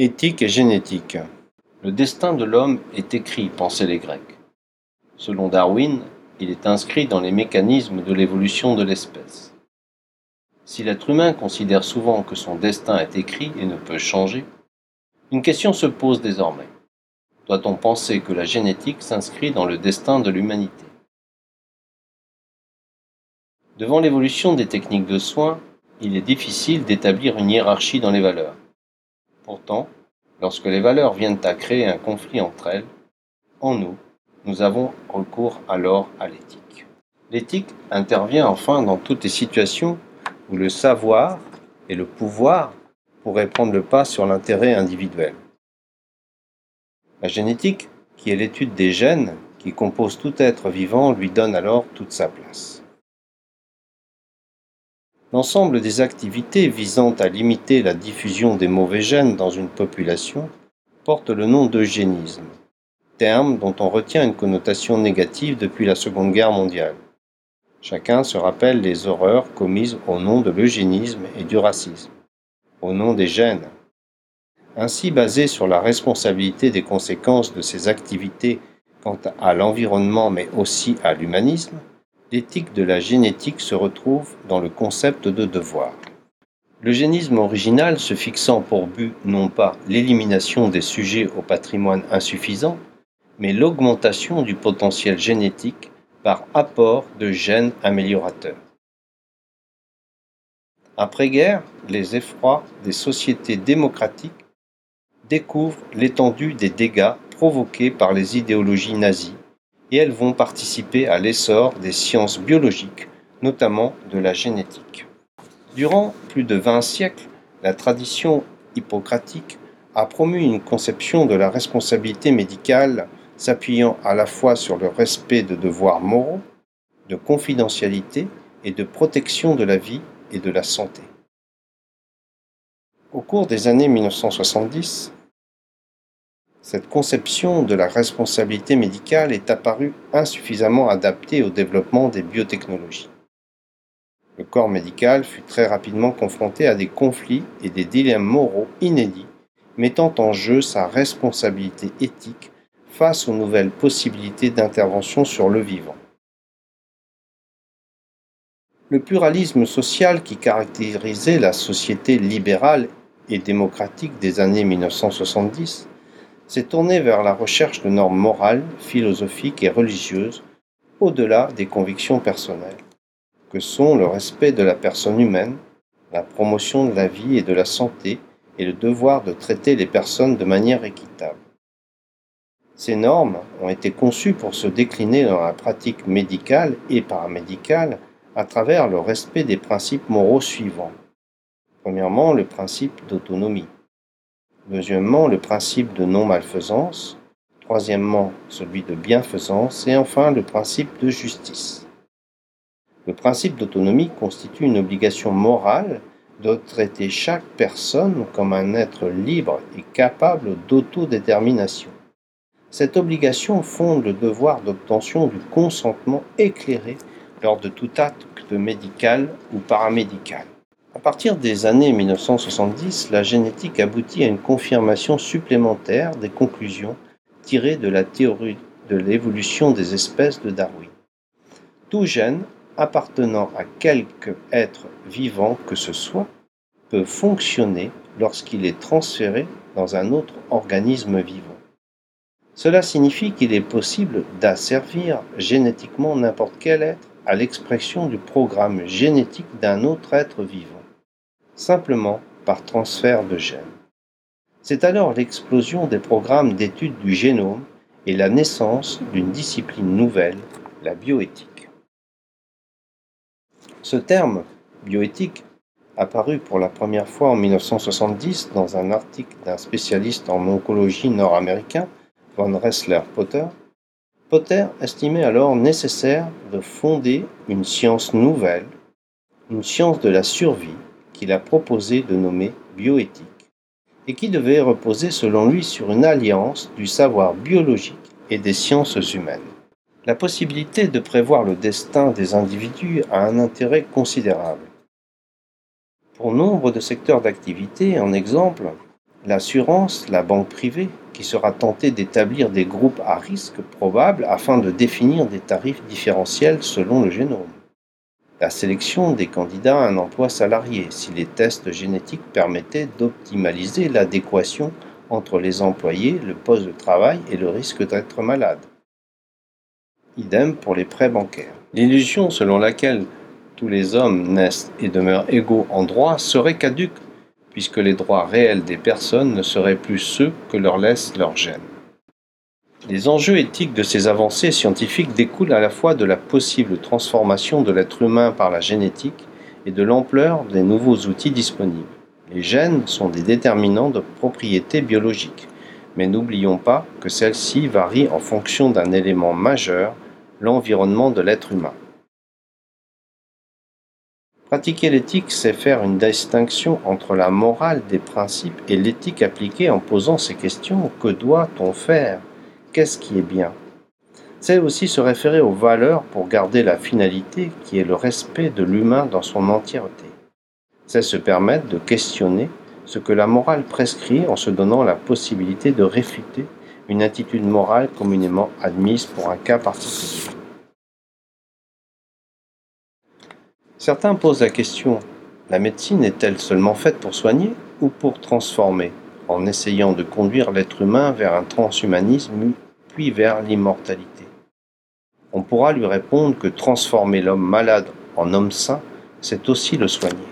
Éthique et génétique. Le destin de l'homme est écrit, pensaient les Grecs. Selon Darwin, il est inscrit dans les mécanismes de l'évolution de l'espèce. Si l'être humain considère souvent que son destin est écrit et ne peut changer, une question se pose désormais. Doit-on penser que la génétique s'inscrit dans le destin de l'humanité? Devant l'évolution des techniques de soins, il est difficile d'établir une hiérarchie dans les valeurs. Pourtant, lorsque les valeurs viennent à créer un conflit entre elles, en nous, nous avons recours alors à l'éthique. L'éthique intervient enfin dans toutes les situations où le savoir et le pouvoir pourraient prendre le pas sur l'intérêt individuel. La génétique, qui est l'étude des gènes qui composent tout être vivant, lui donne alors toute sa place. L'ensemble des activités visant à limiter la diffusion des mauvais gènes dans une population porte le nom d'eugénisme, terme dont on retient une connotation négative depuis la Seconde Guerre mondiale. Chacun se rappelle les horreurs commises au nom de l'eugénisme et du racisme, au nom des gènes. Ainsi basé sur la responsabilité des conséquences de ces activités quant à l'environnement mais aussi à l'humanisme, l'éthique de la génétique se retrouve dans le concept de devoir. L'eugénisme original se fixant pour but non pas l'élimination des sujets au patrimoine insuffisant, mais l'augmentation du potentiel génétique par apport de gènes améliorateurs. Après-guerre, les effrois des sociétés démocratiques découvrent l'étendue des dégâts provoqués par les idéologies nazies et elles vont participer à l'essor des sciences biologiques, notamment de la génétique. Durant plus de 20 siècles, la tradition hippocratique a promu une conception de la responsabilité médicale s'appuyant à la fois sur le respect de devoirs moraux, de confidentialité et de protection de la vie et de la santé. Au cours des années 1970, cette conception de la responsabilité médicale est apparue insuffisamment adaptée au développement des biotechnologies. Le corps médical fut très rapidement confronté à des conflits et des dilemmes moraux inédits, mettant en jeu sa responsabilité éthique face aux nouvelles possibilités d'intervention sur le vivant. Le pluralisme social qui caractérisait la société libérale et démocratique des années 1970 s'est tourné vers la recherche de normes morales, philosophiques et religieuses au-delà des convictions personnelles, que sont le respect de la personne humaine, la promotion de la vie et de la santé et le devoir de traiter les personnes de manière équitable. Ces normes ont été conçues pour se décliner dans la pratique médicale et paramédicale à travers le respect des principes moraux suivants. Premièrement, le principe d'autonomie. Deuxièmement, le principe de non-malfaisance. Troisièmement, celui de bienfaisance. Et enfin, le principe de justice. Le principe d'autonomie constitue une obligation morale de traiter chaque personne comme un être libre et capable d'autodétermination. Cette obligation fonde le devoir d'obtention du consentement éclairé lors de tout acte médical ou paramédical. À partir des années 1970, la génétique aboutit à une confirmation supplémentaire des conclusions tirées de la théorie de l'évolution des espèces de Darwin. Tout gène appartenant à quelque être vivant que ce soit peut fonctionner lorsqu'il est transféré dans un autre organisme vivant. Cela signifie qu'il est possible d'asservir génétiquement n'importe quel être à l'expression du programme génétique d'un autre être vivant simplement par transfert de gènes. C'est alors l'explosion des programmes d'études du génome et la naissance d'une discipline nouvelle, la bioéthique. Ce terme, bioéthique, apparu pour la première fois en 1970 dans un article d'un spécialiste en oncologie nord-américain, von Ressler Potter, Potter estimait alors nécessaire de fonder une science nouvelle, une science de la survie, qu'il a proposé de nommer bioéthique, et qui devait reposer selon lui sur une alliance du savoir biologique et des sciences humaines. La possibilité de prévoir le destin des individus a un intérêt considérable. Pour nombre de secteurs d'activité, en exemple, l'assurance, la banque privée, qui sera tentée d'établir des groupes à risque probable afin de définir des tarifs différentiels selon le génome. La sélection des candidats à un emploi salarié, si les tests génétiques permettaient d'optimaliser l'adéquation entre les employés, le poste de travail et le risque d'être malade. Idem pour les prêts bancaires. L'illusion selon laquelle tous les hommes naissent et demeurent égaux en droit serait caduque, puisque les droits réels des personnes ne seraient plus ceux que leur laissent leurs gènes. Les enjeux éthiques de ces avancées scientifiques découlent à la fois de la possible transformation de l'être humain par la génétique et de l'ampleur des nouveaux outils disponibles. Les gènes sont des déterminants de propriétés biologiques, mais n'oublions pas que celles-ci varient en fonction d'un élément majeur, l'environnement de l'être humain. Pratiquer l'éthique, c'est faire une distinction entre la morale des principes et l'éthique appliquée en posant ces questions. Que doit-on faire? Qu'est-ce qui est bien. C'est aussi se référer aux valeurs pour garder la finalité qui est le respect de l'humain dans son entièreté. C'est se permettre de questionner ce que la morale prescrit en se donnant la possibilité de réfuter une attitude morale communément admise pour un cas particulier. Certains posent la question, la médecine est-elle seulement faite pour soigner ou pour transformer, en essayant de conduire l'être humain vers un transhumanisme puis vers l'immortalité On pourra lui répondre que transformer l'homme malade en homme sain, c'est aussi le soigner.